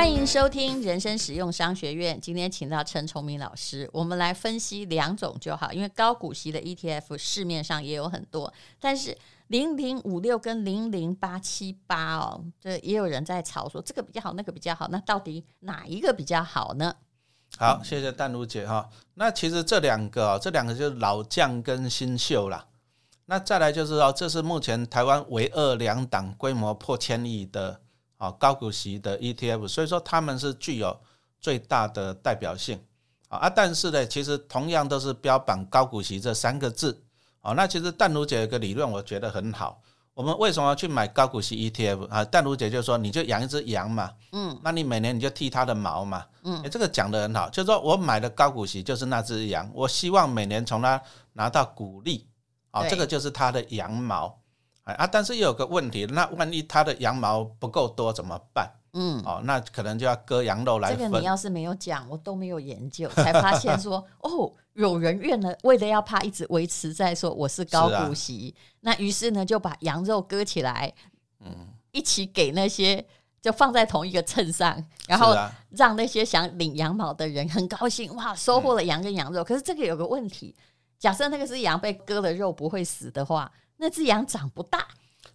欢迎收听人生实用商学院。今天请到陈崇明老师，我们来分析两种就好，因为高股息的 ETF 市面上也有很多，但是。零零五六跟零零八七八哦，这也有人在吵说这个比较好，那个比较好，那到底哪一个比较好呢？好，谢谢淡如姐哈。那其实这两个，这两个就是老将跟新秀啦。那再来就是说，这是目前台湾唯二两档规模破千亿的啊高股息的 ETF，所以说他们是具有最大的代表性啊。但是呢，其实同样都是标榜高股息这三个字。啊，那其实淡如姐有个理论，我觉得很好。我们为什么要去买高股息 ETF 啊？淡如姐就说，你就养一只羊嘛，嗯，那你每年你就剃它的毛嘛，这个讲的很好，就是说我买的高股息就是那只羊，我希望每年从它拿到股利，啊，这个就是它的羊毛，啊，但是又有个问题，那万一它的羊毛不够多怎么办？嗯，哦，那可能就要割羊肉来。这个你要是没有讲，我都没有研究，才发现说，哦，有人愿了，为了要怕一直维持在说我是高股息，啊、那于是呢就把羊肉割起来，嗯，一起给那些就放在同一个秤上，然后让那些想领羊毛的人很高兴，哇，收获了羊跟羊肉。嗯、可是这个有个问题，假设那个是羊被割了肉不会死的话，那只羊长不大。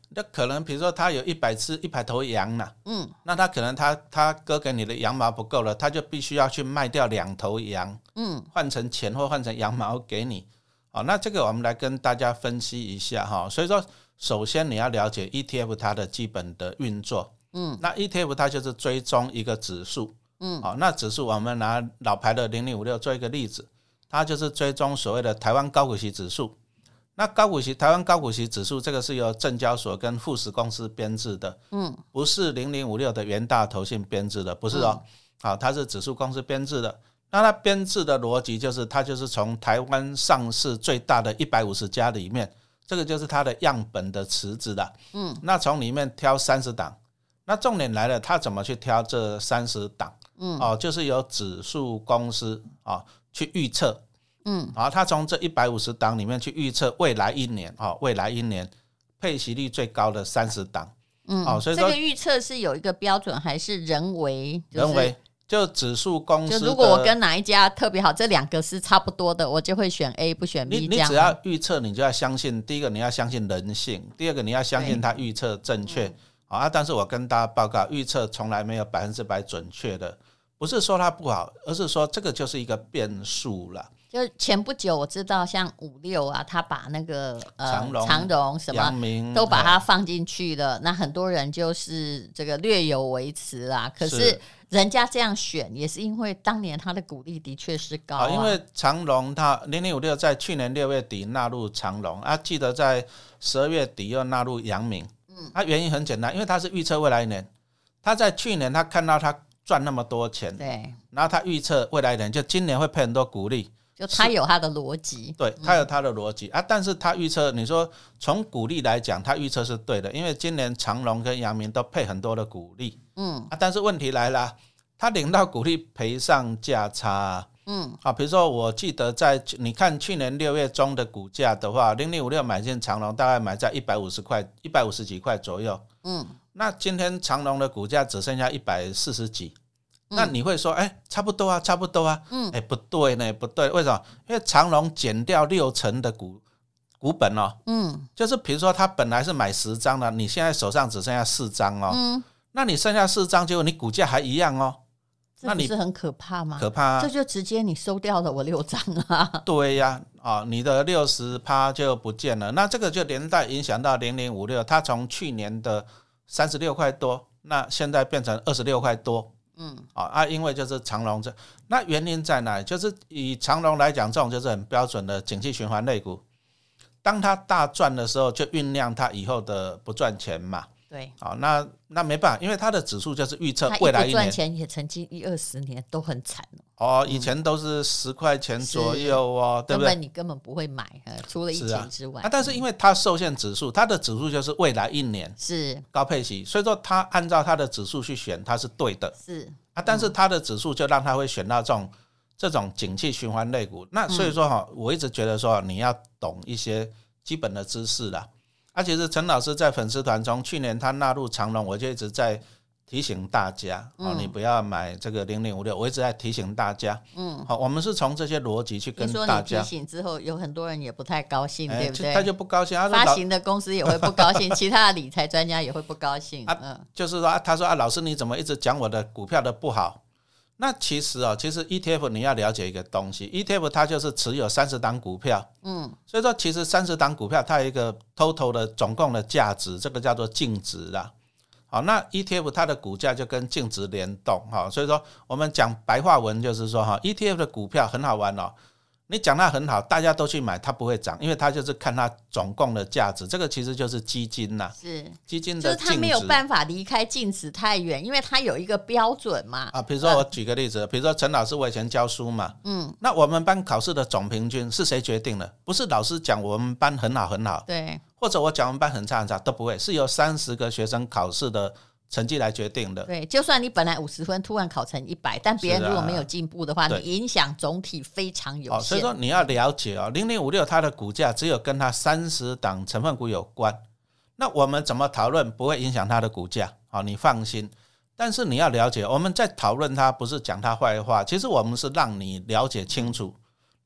那可能，比如说他有一百只一百头羊呢，嗯，那他可能他他割给你的羊毛不够了，他就必须要去卖掉两头羊，嗯，换成钱或换成羊毛给你，好，那这个我们来跟大家分析一下哈。所以说，首先你要了解 ETF 它的基本的运作，嗯，那 ETF 它就是追踪一个指数，嗯，好，那指数我们拿老牌的零零五六做一个例子，它就是追踪所谓的台湾高股息指数。那高股息，台湾高股息指数，这个是由证交所跟富时公司编制的，嗯，不是零零五六的元大投信编制的，不是哦，好，它是指数公司编制的。那它编制的逻辑就是，它就是从台湾上市最大的一百五十家里面，这个就是它的样本的池子的，嗯，那从里面挑三十档，那重点来了，它怎么去挑这三十档？嗯，哦，就是由指数公司啊去预测。嗯，好，他从这一百五十档里面去预测未来一年，哦，未来一年配息率最高的三十档，嗯，哦，所以说这个预测是有一个标准还是人为？就是、人为就指数公司，就如果我跟哪一家特别好，这两个是差不多的，我就会选 A 不选 B 你。你只要预测，你就要相信，第一个你要相信人性，第二个你要相信他预测正确，好啊。但是我跟大家报告，预测从来没有百分之百准确的，不是说它不好，而是说这个就是一个变数了。就前不久我知道，像五六啊，他把那个呃长荣、长荣什么都把它放进去了。那很多人就是这个略有维持啦。可是人家这样选，也是因为当年他的股利的确是高啊。因为长荣他零零五六在去年六月底纳入长荣啊，记得在十二月底又纳入阳明。嗯，它原因很简单，因为他是预测未来一年。他在去年他看到他赚那么多钱，对，然后他预测未来一年就今年会配很多股利。就他有他的逻辑，对，他有他的逻辑。啊，但是他预测，你说从股利来讲，他预测是对的，因为今年长隆跟阳明都配很多的股利，嗯。啊，但是问题来了，他领到股利赔上价差，嗯。啊，比如说我记得在你看去年六月中的股价的话，零零五六买进长隆大概买在一百五十块，一百五十几块左右，嗯，那今天长隆的股价只剩下一百四十几。那你会说，哎、欸，差不多啊，差不多啊，嗯，哎、欸，不对呢，不对，为什么？因为长隆减掉六成的股股本哦，嗯，就是比如说他本来是买十张的，你现在手上只剩下四张哦，嗯，那你剩下四张，结果你股价还一样哦，那你是很可怕吗？可怕啊，这就直接你收掉了我六张啊，对呀，啊，你的六十趴就不见了，那这个就连带影响到零零五六，它从去年的三十六块多，那现在变成二十六块多。嗯，啊啊，因为就是长隆这，那原因在哪里？就是以长隆来讲，这种就是很标准的景气循环类股。当它大赚的时候，就酝酿它以后的不赚钱嘛。对，好，那那没办法，因为它的指数就是预测未来一年赚钱也曾经一二十年都很惨哦，以前都是十块钱左右哦，对不对？根本你根本不会买，除了疫情之外。啊，但是因为它受限指数，它的指数就是未来一年是高配息，所以说它按照它的指数去选，它是对的。是啊，但是它的指数就让它会选到这种这种景气循环类股。那所以说哈，我一直觉得说你要懂一些基本的知识啦。而且是陈老师在粉丝团中，去年他纳入长隆，我就一直在。提醒大家哦，你不要买这个零零五六。我一直在提醒大家，嗯，好，我们是从这些逻辑去跟大家。提醒之后，有很多人也不太高兴，对不对？他就不高兴，发行的公司也会不高兴，其他的理财专家也会不高兴。嗯，就是说，他说啊，老师你怎么一直讲我的股票的不好？那其实啊，其实 ETF 你要了解一个东西，ETF 它就是持有三十档股票，嗯，所以说其实三十档股票它有一个 total 的总共的价值，这个叫做净值啦。好，那 ETF 它的股价就跟净值联动，哈，所以说我们讲白话文就是说，哈，ETF 的股票很好玩哦。你讲它很好，大家都去买，它不会涨，因为它就是看它总共的价值，这个其实就是基金呐，是基金的，就是它没有办法离开净值太远，因为它有一个标准嘛。啊，比如说我举个例子，比如说陈老师，我以前教书嘛，嗯，那我们班考试的总平均是谁决定的？不是老师讲我们班很好很好，对，或者我讲我们班很差很差都不会，是由三十个学生考试的。成绩来决定的。对，就算你本来五十分，突然考成一百，但别人如果没有进步的话，你影响总体非常有限。所以说你要了解哦，零零五六它的股价只有跟它三十档成分股有关。那我们怎么讨论不会影响它的股价？好，你放心。但是你要了解，我们在讨论它不是讲它坏话，其实我们是让你了解清楚。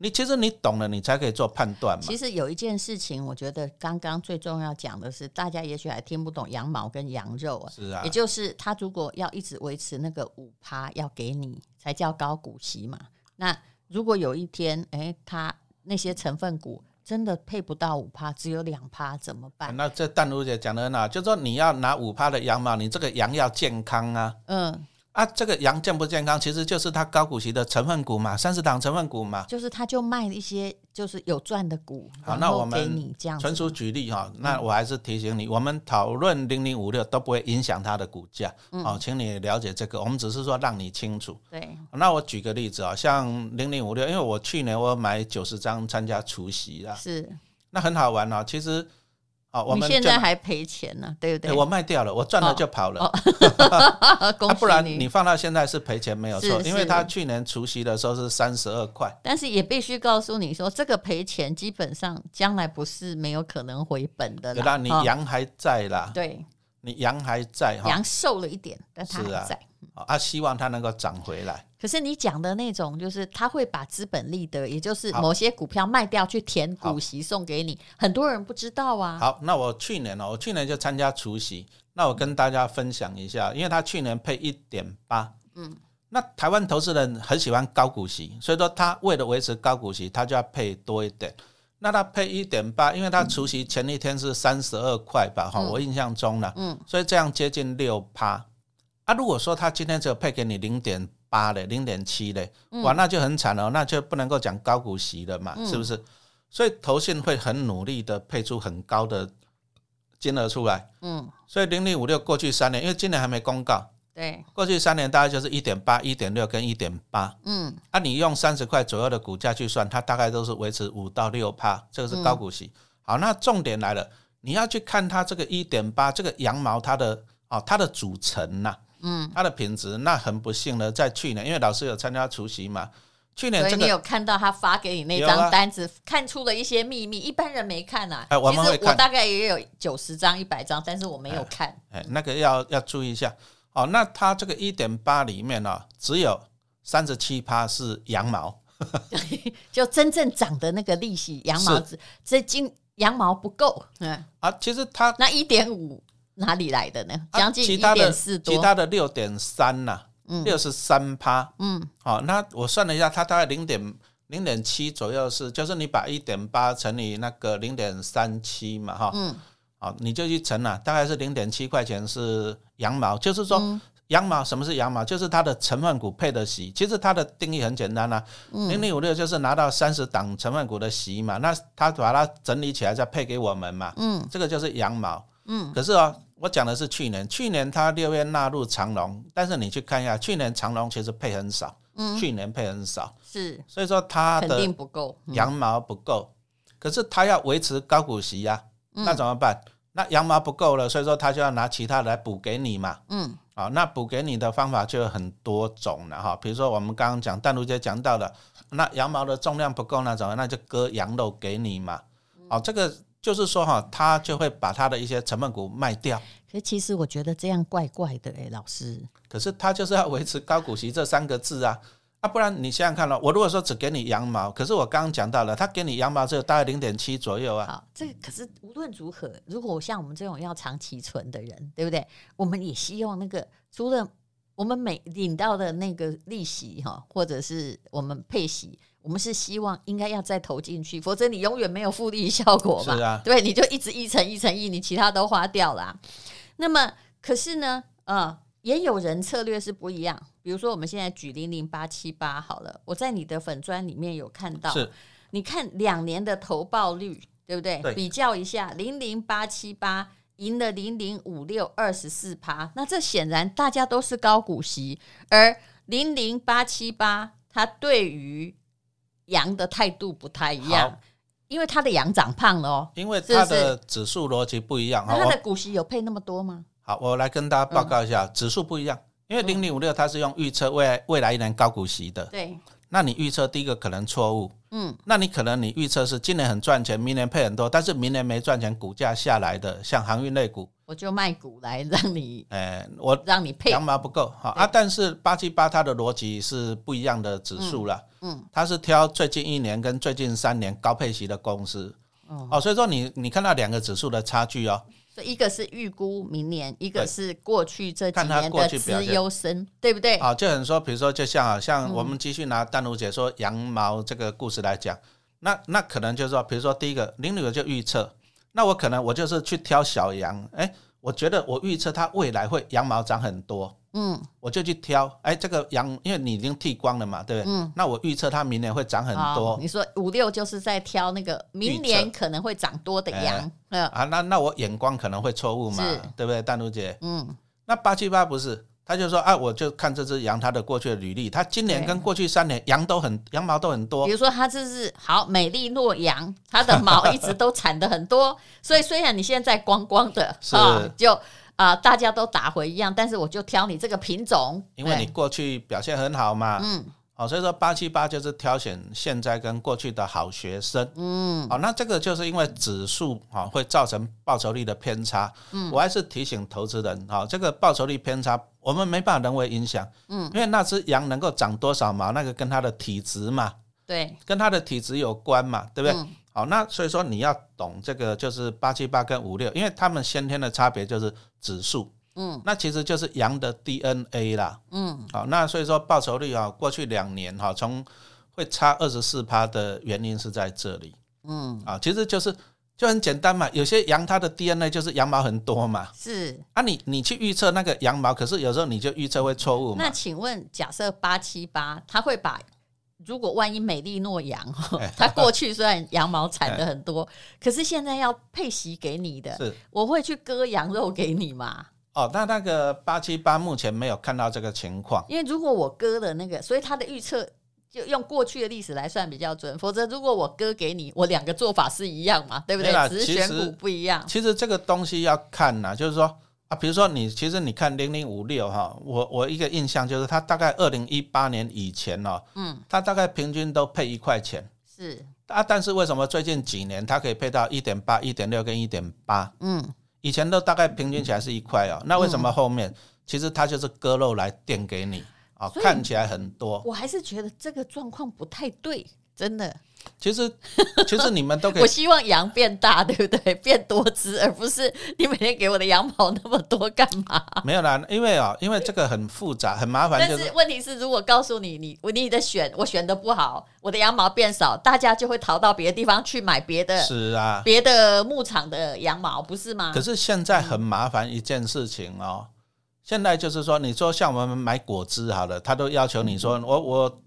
你其实你懂了，你才可以做判断嘛。其实有一件事情，我觉得刚刚最重要讲的是，大家也许还听不懂羊毛跟羊肉啊。是啊。也就是他如果要一直维持那个五趴要给你，才叫高股息嘛。那如果有一天，哎，他那些成分股真的配不到五趴，只有两趴，怎么办？那这淡如姐讲的很好，就是说你要拿五趴的羊毛，你这个羊要健康啊。嗯。啊，这个羊健不健康，其实就是它高股息的成分股嘛，三十档成分股嘛，就是它就卖一些就是有赚的股，好，那我们纯属举例哈，那我还是提醒你，我们讨论零零五六都不会影响它的股价，好，请你了解这个，我们只是说让你清楚。对，那我举个例子啊，像零零五六，因为我去年我买九十张参加除夕啦，是，那很好玩哦，其实。哦，我们现在还赔钱呢，对不对？我卖掉了，我赚了就跑了。不然你放到现在是赔钱没有错，因为他去年除夕的时候是三十二块。但是也必须告诉你说，这个赔钱基本上将来不是没有可能回本的啦。你羊还在啦，对，你羊还在，羊瘦了一点，但它还在。啊，希望它能够涨回来。可是你讲的那种，就是他会把资本利得，也就是某些股票卖掉去填股息送给你，很多人不知道啊。好，那我去年哦，我去年就参加除息，那我跟大家分享一下，因为他去年配一点八，嗯，那台湾投资人很喜欢高股息，所以说他为了维持高股息，他就要配多一点。那他配一点八，因为他除夕前一天是三十二块吧，哈、嗯，我印象中了，嗯，所以这样接近六趴。啊，如果说他今天只有配给你零点八的、零点七的，哇，那就很惨了，那就不能够讲高股息了嘛，是不是？所以投信会很努力的配出很高的金额出来，嗯，所以零零五六过去三年，因为今年还没公告，对，过去三年大概就是一点八、一点六跟一点八，嗯，啊，你用三十块左右的股价去算，它大概都是维持五到六趴，这个是高股息。好，那重点来了，你要去看它这个一点八这个羊毛它的哦它的组成呐。嗯，它的品质那很不幸呢，在去年，因为老师有参加除夕嘛，去年所以你有看到他发给你那张单子，看出了一些秘密，一般人没看啊。哎，我们会看，我大概也有九十张、一百张，但是我没有看。哎，那个要要注意一下哦。那它这个一点八里面呢，只有三十七趴是羊毛，就真正长的那个利息羊毛，这金羊毛不够。嗯啊，其实它那一点五。哪里来的呢？将近一点四多，其他的六点三呐，六十三趴。嗯，好，那我算了一下，它大概零点零点七左右是，就是你把一点八乘以那个零点三七嘛，哈，嗯，好，你就去乘了，大概是零点七块钱是羊毛，就是说羊毛什么是羊毛？就是它的成分股配的息。其实它的定义很简单啊，零零五六就是拿到三十档成分股的息嘛，那它把它整理起来再配给我们嘛。嗯，这个就是羊毛。嗯，可是哦，我讲的是去年，去年它六月纳入长隆，但是你去看一下，去年长隆其实配很少，嗯，去年配很少，是，所以说它的肯定不够，羊毛不够。可是它要维持高股息呀，那怎么办？那羊毛不够了，所以说他就要拿其他来补给你嘛。嗯，好，那补给你的方法就有很多种了哈。比如说我们刚刚讲淡如姐讲到的，那羊毛的重量不够那种，那就割羊肉给你嘛。好，这个就是说哈，他就会把他的一些成本股卖掉。可是其实我觉得这样怪怪的哎，老师。可是他就是要维持高股息这三个字啊。啊，不然你想想看了，我如果说只给你羊毛，可是我刚刚讲到了，他给你羊毛只有大概零点七左右啊。好，这个可是无论如何，如果像我们这种要长期存的人，对不对？我们也希望那个除了我们每领到的那个利息哈，或者是我们配息，我们是希望应该要再投进去，否则你永远没有复利效果嘛。是啊，对，你就一直一层一层一，你其他都花掉了。那么，可是呢，呃。也有人策略是不一样，比如说我们现在举零零八七八好了，我在你的粉砖里面有看到，是你看两年的投报率，对不对？对，比较一下，零零八七八赢了零零五六二十四趴，那这显然大家都是高股息，而零零八七八它对于羊的态度不太一样，因为它的羊长胖了哦，因为它的指数逻辑不一样，那它的股息有配那么多吗？好，我来跟大家报告一下，嗯、指数不一样，因为零零五六它是用预测未来未来一年高股息的。对，那你预测第一个可能错误，嗯，那你可能你预测是今年很赚钱，明年配很多，但是明年没赚钱，股价下来的，像航运类股，我就卖股来让你，哎，我让你配。羊毛不够好啊，但是八七八它的逻辑是不一样的指数了，嗯，它是挑最近一年跟最近三年高配息的公司，哦，所以说你你看到两个指数的差距哦。一个是预估明年，一个是过去这几年的资优生，对不对？啊，就很说，比如说，就像啊，像我们继续拿丹如姐说羊毛这个故事来讲，那那可能就是说，比如说第一个零零五就预测，那我可能我就是去挑小羊，哎，我觉得我预测它未来会羊毛长很多。嗯，我就去挑，哎，这个羊，因为你已经剃光了嘛，对不对？嗯，那我预测它明年会长很多。你说五六就是在挑那个明年可能会长多的羊。嗯啊，那那我眼光可能会错误嘛，对不对，淡如姐？嗯，那八七八不是，他就说，啊，我就看这只羊它的过去的履历，它今年跟过去三年羊都很羊毛都很多。比如说它这是好美丽诺羊，它的毛一直都产的很多，所以虽然你现在光光的，啊就。啊、呃，大家都打回一样，但是我就挑你这个品种，因为你过去表现很好嘛。嗯，好、哦，所以说八七八就是挑选现在跟过去的好学生。嗯，好、哦，那这个就是因为指数啊、哦、会造成报酬率的偏差。嗯，我还是提醒投资人啊、哦，这个报酬率偏差我们没办法人为影响。嗯，因为那只羊能够长多少毛，那个跟它的体质嘛，对，跟它的体质有关嘛，对不对？嗯好，那所以说你要懂这个，就是八七八跟五六，因为他们先天的差别就是指数，嗯，那其实就是羊的 DNA 啦，嗯，好，那所以说报酬率啊，过去两年哈，从会差二十四趴的原因是在这里，嗯，啊，其实就是就很简单嘛，有些羊它的 DNA 就是羊毛很多嘛，是，啊你，你你去预测那个羊毛，可是有时候你就预测会错误嘛。那请问，假设八七八，它会把？如果万一美丽诺羊，它过去虽然羊毛产的很多，可是现在要配息给你的，是。我会去割羊肉给你吗？哦，那那个八七八目前没有看到这个情况，因为如果我割的那个，所以他的预测就用过去的历史来算比较准，否则如果我割给你，我两个做法是一样嘛，对不对？只是选股不一样。其实这个东西要看呐，就是说。啊，比如说你，其实你看零零五六哈，我我一个印象就是它大概二零一八年以前哦，嗯，它大概平均都配一块钱，是啊，但是为什么最近几年它可以配到一点八、一点六跟一点八？嗯，以前都大概平均起来是一块哦，那为什么后面其实它就是割肉来垫给你啊？看起来很多，我还是觉得这个状况不太对，真的。其实，其实你们都可以。我希望羊变大，对不对？变多只，而不是你每天给我的羊毛那么多干嘛？没有啦，因为啊，因为这个很复杂，很麻烦。但是问题是，如果告诉你，你你的选我选的不好，我的羊毛变少，大家就会逃到别的地方去买别的。是啊，别的牧场的羊毛不是吗？可是现在很麻烦一件事情哦。现在就是说，你说像我们买果汁好了，他都要求你说我我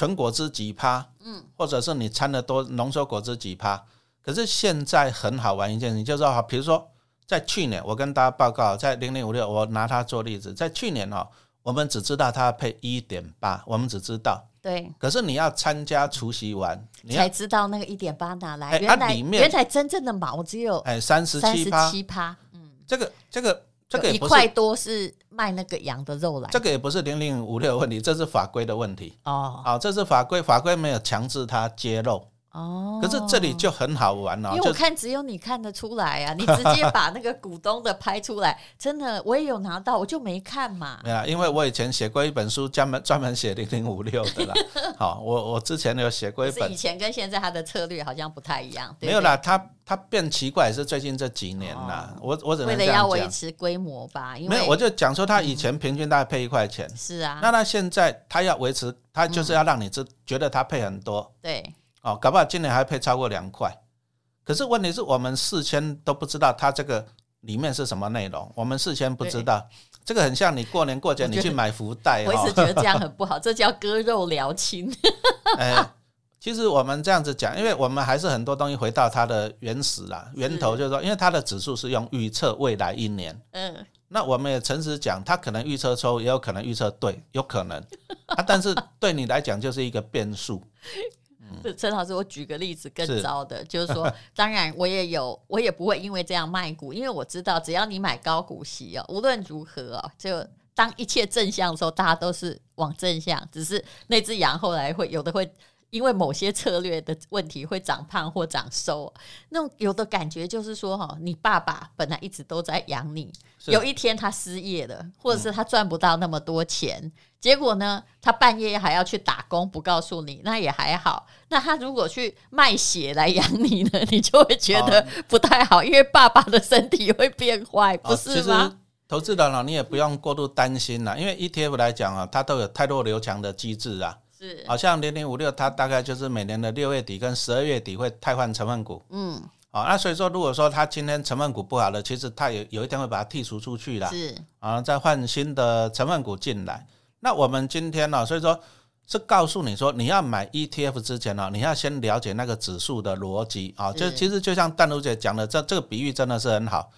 纯果汁几趴，嗯，或者是你掺的多浓缩果汁几趴。可是现在很好玩一件事情，就是说，比如说在去年，我跟大家报告，在零零五六，我拿它做例子，在去年哦，我们只知道它配一点八，我们只知道。对。可是你要参加除夕晚，你才知道那个一点八哪来。原来原来真正的毛只有哎三十七趴，嗯，这个这个。这个一块多是卖那个羊的肉来，这个也不是零零五六的问题，这是法规的问题。哦，好，这是法规，法规没有强制他揭露。哦，可是这里就很好玩了，因为我看只有你看得出来啊，你直接把那个股东的拍出来，真的我也有拿到，我就没看嘛。没有，因为我以前写过一本书，专门专门写零零五六的啦。好，我我之前有写过一本，以前跟现在他的策略好像不太一样。没有啦，他他变奇怪是最近这几年啦。我我只能为了要维持规模吧，因为没有，我就讲说他以前平均大概配一块钱，是啊，那他现在他要维持，他就是要让你知觉得他配很多，对。哦，搞不好今年还配超过两块，可是问题是我们事先都不知道它这个里面是什么内容，我们事先不知道，这个很像你过年过节你去买福袋，我一直觉得这样很不好，这叫割肉疗亲。哎，其实我们这样子讲，因为我们还是很多东西回到它的原始啦，源头就是说，因为它的指数是用预测未来一年，嗯，那我们也诚实讲，它可能预测错，也有可能预测对，有可能。啊，但是对你来讲就是一个变数。陈老师，我举个例子更糟的，是就是说，当然我也有，我也不会因为这样卖股，因为我知道，只要你买高股息哦，无论如何哦，就当一切正向的时候，大家都是往正向，只是那只羊后来会有的会因为某些策略的问题会长胖或长瘦，那种有的感觉就是说哈，你爸爸本来一直都在养你，有一天他失业了，或者是他赚不到那么多钱。嗯结果呢，他半夜还要去打工，不告诉你，那也还好。那他如果去卖血来养你呢，你就会觉得不太好，因为爸爸的身体会变坏，不是吗？投资人呢，你也不用过度担心啦，因为 ETF 来讲啊，它都有太弱留强的机制啊。是，好像零零五六，它大概就是每年的六月底跟十二月底会汰换成分股。嗯，好，那所以说，如果说它今天成分股不好了，其实它有有一天会把它剔除出去啦。是，啊，再换新的成分股进来。那我们今天呢，所以说是告诉你说，你要买 ETF 之前呢，你要先了解那个指数的逻辑啊。就其实就像淡如姐讲的，这这个比喻真的是很好。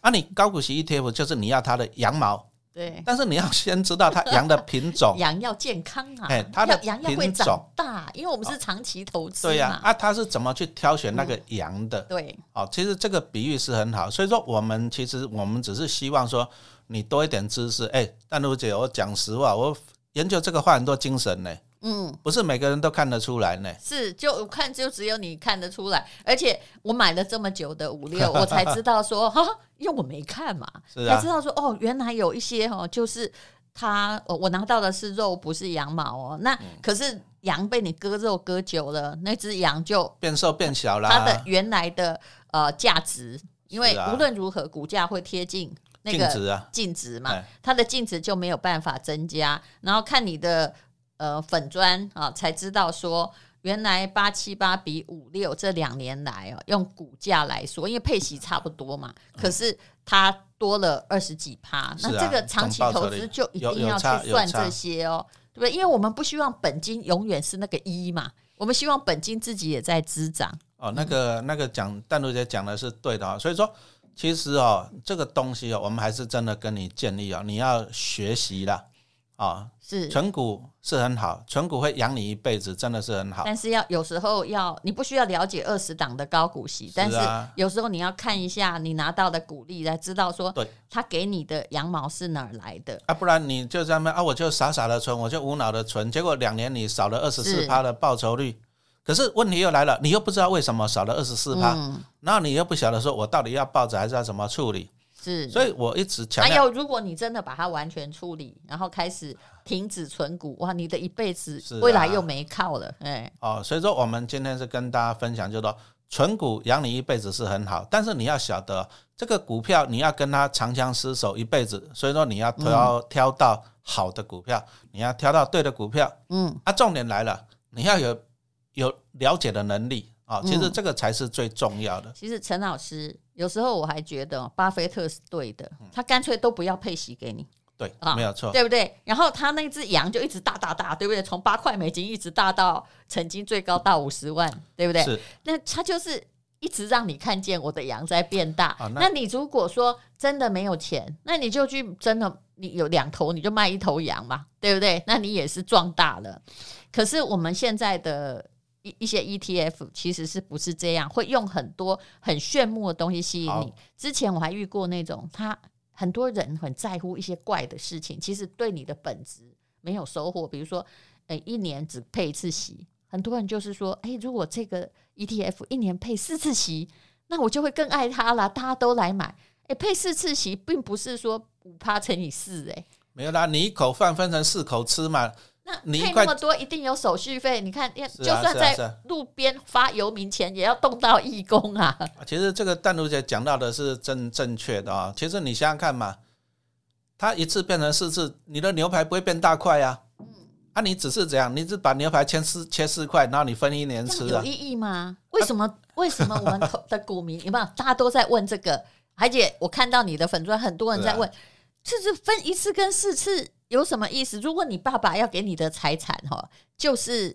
啊，你高股息 ETF 就是你要它的羊毛，对。但是你要先知道它羊的品种，羊要健康啊，哎，它的羊要会长大，因为我们是长期投资。对呀，啊，它是怎么去挑选那个羊的？对。哦，其实这个比喻是很好。所以说，我们其实我们只是希望说。你多一点知识，哎、欸，淡如姐，我讲实话，我研究这个花很多精神呢。嗯，不是每个人都看得出来呢。是，就我看就只有你看得出来，而且我买了这么久的五六，我才知道说，哈，因为我没看嘛，才知道说，哦，原来有一些哦，就是它，我拿到的是肉，不是羊毛哦。那可是羊被你割肉割久了，那只羊就变瘦变小了，它的原来的呃价值，因为无论如何股价会贴近。那个净值嘛，它的净值就没有办法增加。然后看你的呃粉砖啊，才知道说原来八七八比五六这两年来哦，用股价来说，因为配息差不多嘛，可是它多了二十几趴。那这个长期投资就一定要去算这些哦，对不对？因为我们不希望本金永远是那个一嘛，我们希望本金自己也在滋长。哦，那个那个讲淡如姐讲的是对的啊，所以说。其实哦，这个东西哦，我们还是真的跟你建议哦，你要学习啦，啊，是存股是很好，存股会养你一辈子，真的是很好。但是要有时候要，你不需要了解二十档的高股息，但是有时候你要看一下你拿到的股利，来知道说，对，他给你的羊毛是哪儿来的啊？不然你就这样啊，我就傻傻的存，我就无脑的存，结果两年你少了二十四趴的报酬率。可是问题又来了，你又不知道为什么少了二十四趴，嗯、然后你又不晓得说，我到底要抱着还是要怎么处理？是，所以我一直强调。还有，如果你真的把它完全处理，然后开始停止存股，哇，你的一辈子未来又没靠了，哎、啊。哦，所以说我们今天是跟大家分享，就是说存股养你一辈子是很好，但是你要晓得这个股票你要跟它长相厮守一辈子，所以说你要挑、嗯、挑到好的股票，你要挑到对的股票。嗯，啊，重点来了，你要有。有了解的能力啊，其实这个才是最重要的。其实陈老师有时候我还觉得巴菲特是对的，他干脆都不要配息给你。对啊，没有错，对不对？然后他那只羊就一直大大大，对不对？从八块美金一直大到曾经最高到五十万，对不对？是。那他就是一直让你看见我的羊在变大。那，那你如果说真的没有钱，那你就去真的，你有两头，你就卖一头羊嘛，对不对？那你也是壮大了。可是我们现在的一一些 ETF 其实是不是这样？会用很多很炫目的东西吸引你。之前我还遇过那种他。很多人很在乎一些怪的事情，其实对你的本质没有收获。比如说，诶，一年只配一次息，很多人就是说，诶，如果这个 ETF 一年配四次息，那我就会更爱它了，大家都来买。诶，配四次息，并不是说五趴乘以四，诶，没有啦，你一口饭分成四口吃嘛。那你那么多一定有手续费，你看，就算在路边发游民钱，也要动到义工啊。其实这个淡如姐讲到的是正正确的啊。其实你想想看嘛，它一次变成四次，你的牛排不会变大块呀。嗯，啊，你只是这样，你只把牛排切四切四块，然后你分一年吃，有意义吗？为什么？为什么我们 的股民有没有？大家都在问这个，而且我看到你的粉专，很多人在问，这是分一次跟四次。有什么意思？如果你爸爸要给你的财产哈，就是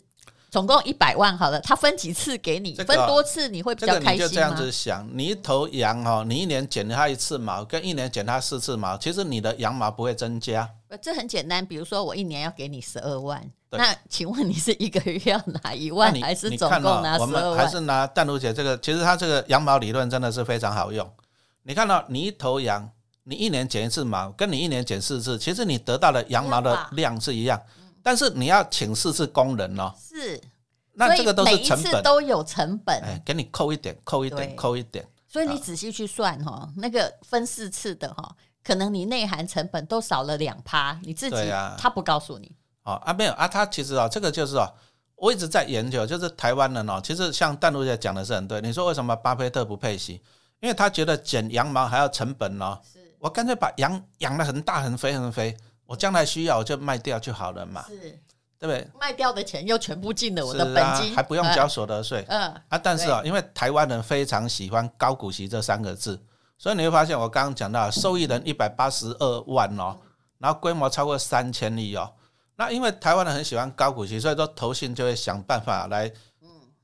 总共一百万好了，他分几次给你？分多次你会比较开心吗？你就这样子想，你一头羊哈，你一年剪它一次毛，跟一年剪它四次毛，其实你的羊毛不会增加。这很简单，比如说我一年要给你十二万，那请问你是一个月要拿一万，还是总共拿十二万？我们还是拿淡如姐这个，其实它这个羊毛理论真的是非常好用。你看到你一头羊。你一年剪一次毛，跟你一年剪四次，其实你得到的羊毛的量是一样，但是你要请四次工人哦。是，那这个都是成本，都有成本。哎，给你扣一点，扣一点，扣一点。所以你仔细去算哈，那个分四次的哈，可能你内涵成本都少了两趴，你自己他不告诉你。哦啊，没有啊，他其实啊，这个就是哦，我一直在研究，就是台湾人哦，其实像淡如姐讲的是很对。你说为什么巴菲特不配息？因为他觉得剪羊毛还要成本哦。我干脆把羊养得很大很肥很肥，我将来需要我就卖掉就好了嘛，是，对不对？卖掉的钱又全部进了我的本金，啊、还不用交所得税。嗯，啊，但是啊，因为台湾人非常喜欢高股息这三个字，所以你会发现我刚刚讲到受益人一百八十二万哦，然后规模超过三千亿哦。那因为台湾人很喜欢高股息，所以说投信就会想办法来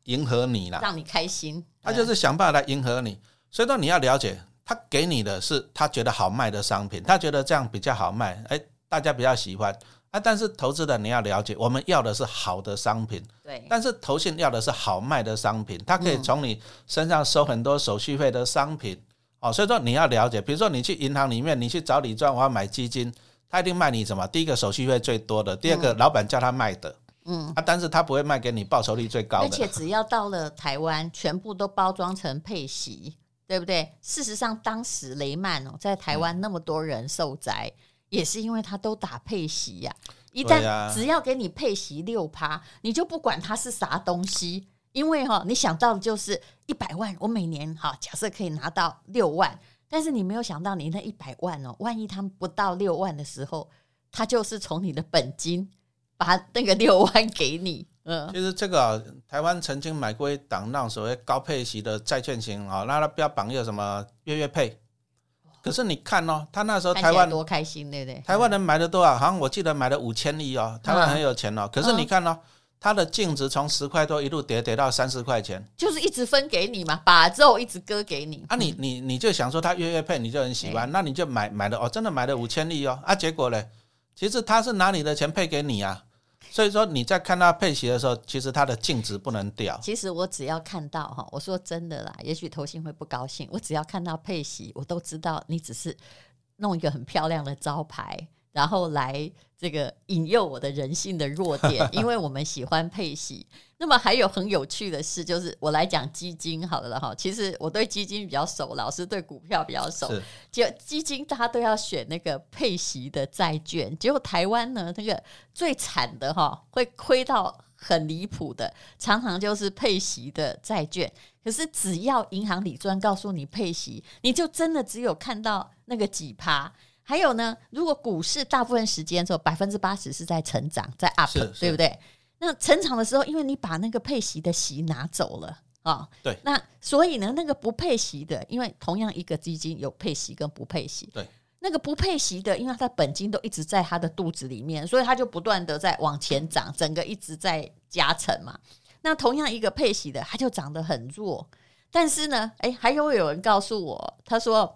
迎合你啦，让你开心。他就是想办法来迎合你，所以说你要了解。他给你的是他觉得好卖的商品，他觉得这样比较好卖，哎，大家比较喜欢啊。但是投资的你要了解，我们要的是好的商品，对。但是投信要的是好卖的商品，他可以从你身上收很多手续费的商品，哦。所以说你要了解，比如说你去银行里面，你去找李专，我要买基金，他一定卖你什么？第一个手续费最多的，第二个老板叫他卖的，嗯啊，但是他不会卖给你报酬率最高的。而且只要到了台湾，全部都包装成配息。对不对？事实上，当时雷曼哦，在台湾那么多人受灾，嗯、也是因为他都打配息呀、啊。一旦只要给你配息六趴，你就不管它是啥东西，因为哈、哦，你想到的就是一百万，我每年哈，假设可以拿到六万，但是你没有想到，你那一百万哦，万一他们不到六万的时候，他就是从你的本金把那个六万给你。嗯，其实这个啊，台湾曾经买过一档那种所谓高配息的债券型啊，那它标榜有什么月月配，可是你看哦，他那时候台湾多开心，对不对？台湾人买的多少？好像我记得买了五千亿哦，台湾很有钱哦。可是你看哦，它的净值从十块多一路跌跌到三十块钱，就是一直分给你嘛，把肉一直割给你。啊你，你你你就想说他月月配，你就很喜欢，那你就买买了哦，真的买了五千亿哦。啊，结果嘞，其实他是拿你的钱配给你啊。所以说你在看到配息的时候，其实它的净值不能掉。其实我只要看到哈，我说真的啦，也许投信会不高兴。我只要看到配息，我都知道你只是弄一个很漂亮的招牌。然后来这个引诱我的人性的弱点，因为我们喜欢配息。那么还有很有趣的事，就是我来讲基金好了哈。其实我对基金比较熟，老师对股票比较熟。就基金大家都要选那个配息的债券，结果台湾呢，那个最惨的哈，会亏到很离谱的，常常就是配息的债券。可是只要银行理专告诉你配息，你就真的只有看到那个几趴。还有呢，如果股市大部分时间之后百分之八十是在成长，在 up，对不对？那成长的时候，因为你把那个配息的息拿走了，啊。对，那所以呢，那个不配息的，因为同样一个基金有配息跟不配息。对，那个不配息的，因为它本金都一直在它的肚子里面，所以它就不断的在往前涨，整个一直在加成嘛。那同样一个配息的，它就涨得很弱。但是呢，哎，还有有人告诉我，他说。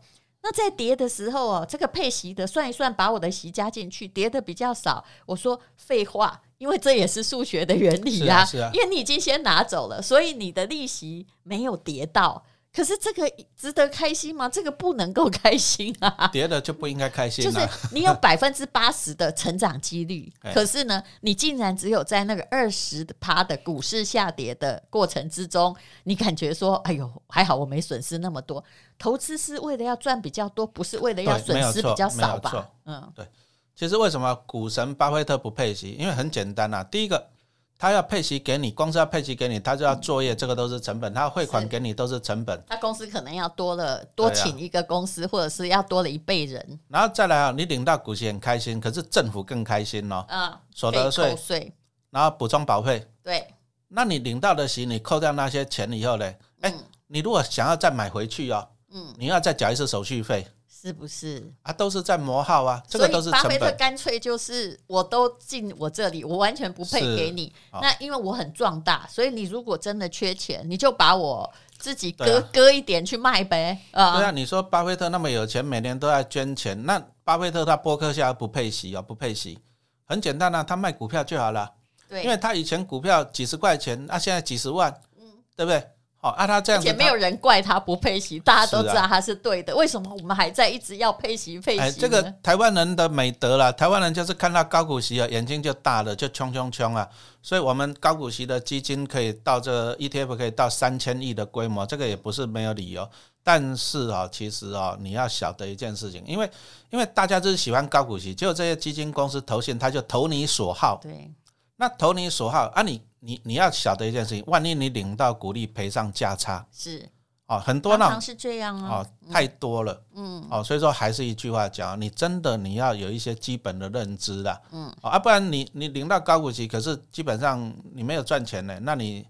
那在叠的时候哦，这个配息的算一算，把我的息加进去，叠的比较少。我说废话，因为这也是数学的原理啊，是啊，是啊，因为你已经先拿走了，所以你的利息没有叠到。可是这个值得开心吗？这个不能够开心啊！跌了就不应该开心。就是你有百分之八十的成长几率，可是呢，你竟然只有在那个二十趴的股市下跌的过程之中，你感觉说：“哎呦，还好我没损失那么多。”投资是为了要赚比较多，不是为了要损失比较少吧？嗯，对。其实为什么股神巴菲特不配息？因为很简单啊，第一个。他要配息给你，公司要配息给你，他就要作业，这个都是成本。他汇款给你都是成本。他公司可能要多了，多请一个公司，啊、或者是要多了一倍人。然后再来啊，你领到股息很开心，可是政府更开心哦。嗯，所得税，然后补充保费。对，那你领到的息，你扣掉那些钱以后呢？哎、嗯，你如果想要再买回去哦，嗯，你要再缴一次手续费。是不是啊？都是在磨耗啊，这个都是。巴菲特干脆就是，我都进我这里，我完全不配给你。那因为我很壮大，所以你如果真的缺钱，你就把我自己割、啊、割一点去卖呗。啊，对啊，你说巴菲特那么有钱，每年都在捐钱，那巴菲特他波克夏不配息哦，不配息，很简单啊，他卖股票就好了。对，因为他以前股票几十块钱，那、啊、现在几十万，嗯，对不对？哦，啊，他这样子，而且没有人怪他不配息，大家都知道他是对的。为什么我们还在一直要配息配息？哎，这个台湾人的美德啦，台湾人就是看到高股息啊，眼睛就大了，就冲冲冲啊。所以，我们高股息的基金可以到这 ETF 可以到三千亿的规模，这个也不是没有理由。但是啊，其实啊，你要晓得一件事情，因为因为大家就是喜欢高股息，结果这些基金公司投信，他就投你所好。对。那投你所好啊你，你你你要晓得一件事情，万一你领到股利赔上价差，是。哦，很多那是这样哦，太多了，嗯，哦，所以说还是一句话讲，你真的你要有一些基本的认知啦，嗯，啊，不然你你领到高股息，可是基本上你没有赚钱呢，那你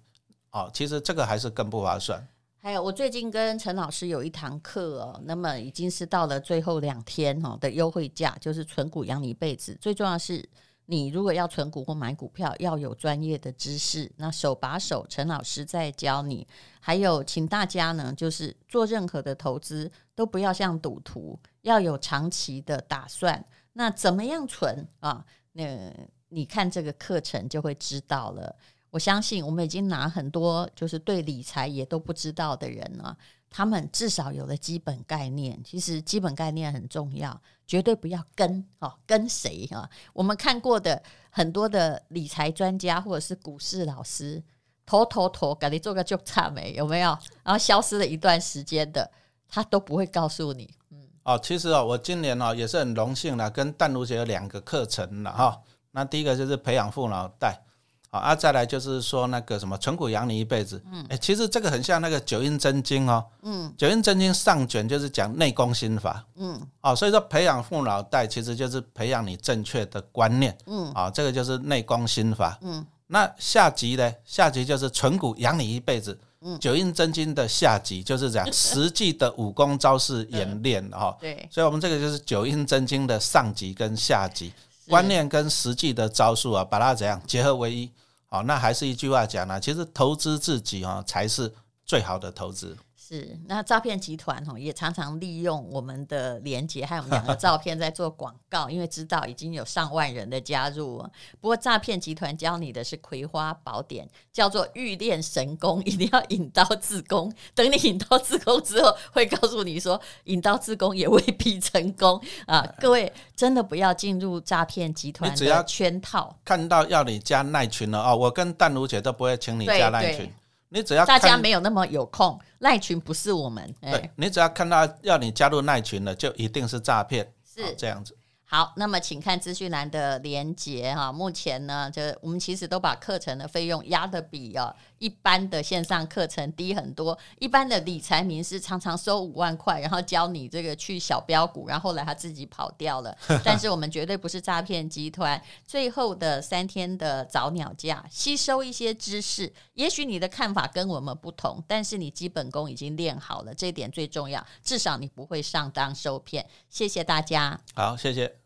哦，其实这个还是更不划算。还有，我最近跟陈老师有一堂课哦，那么已经是到了最后两天哦的优惠价，就是存股养你一辈子，最重要的是。你如果要存股或买股票，要有专业的知识，那手把手，陈老师在教你。还有，请大家呢，就是做任何的投资都不要像赌徒，要有长期的打算。那怎么样存啊？那你看这个课程就会知道了。我相信我们已经拿很多就是对理财也都不知道的人了。他们至少有了基本概念，其实基本概念很重要，绝对不要跟哦跟谁啊？我们看过的很多的理财专家或者是股市老师，头头头给你做个就差没有没有？然后消失了一段时间的，他都不会告诉你。嗯，哦，其实哦，我今年哦也是很荣幸的，跟淡如姐有两个课程了哈。那第一个就是培养富脑袋。啊，再来就是说那个什么存股养你一辈子，嗯，哎，其实这个很像那个九阴真经哦，嗯，九阴真经上卷就是讲内功心法，嗯，哦，所以说培养富脑袋其实就是培养你正确的观念，嗯，啊，这个就是内功心法，嗯，那下集呢？下集就是存股养你一辈子，嗯，九阴真经的下集就是讲 实际的武功招式演练哈，对，所以我们这个就是九阴真经的上集跟下集。观念跟实际的招数啊，把它怎样结合为一？好，那还是一句话讲呢，其实投资自己啊，才是最好的投资。是，那诈骗集团哦，也常常利用我们的连接，还有我们两个照片在做广告，因为知道已经有上万人的加入。不过诈骗集团教你的是葵花宝典，叫做欲练神功，一定要引刀自宫。等你引刀自宫之后，会告诉你说，引刀自宫也未必成功啊！各位真的不要进入诈骗集团的圈套。看到要你加赖群了哦，我跟淡如姐都不会请你加赖群。你只要大家没有那么有空，赖群不是我们。对，你只要看到要你加入赖群了，就一定是诈骗，是这样子。好，那么请看资讯栏的连接哈。目前呢，就我们其实都把课程的费用压的比哦一般的线上课程低很多。一般的理财名师常常收五万块，然后教你这个去小标股，然后后来他自己跑掉了。但是我们绝对不是诈骗集团。最后的三天的早鸟价，吸收一些知识，也许你的看法跟我们不同，但是你基本功已经练好了，这一点最重要。至少你不会上当受骗。谢谢大家。好，谢谢。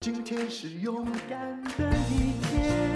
今天是勇敢的一天，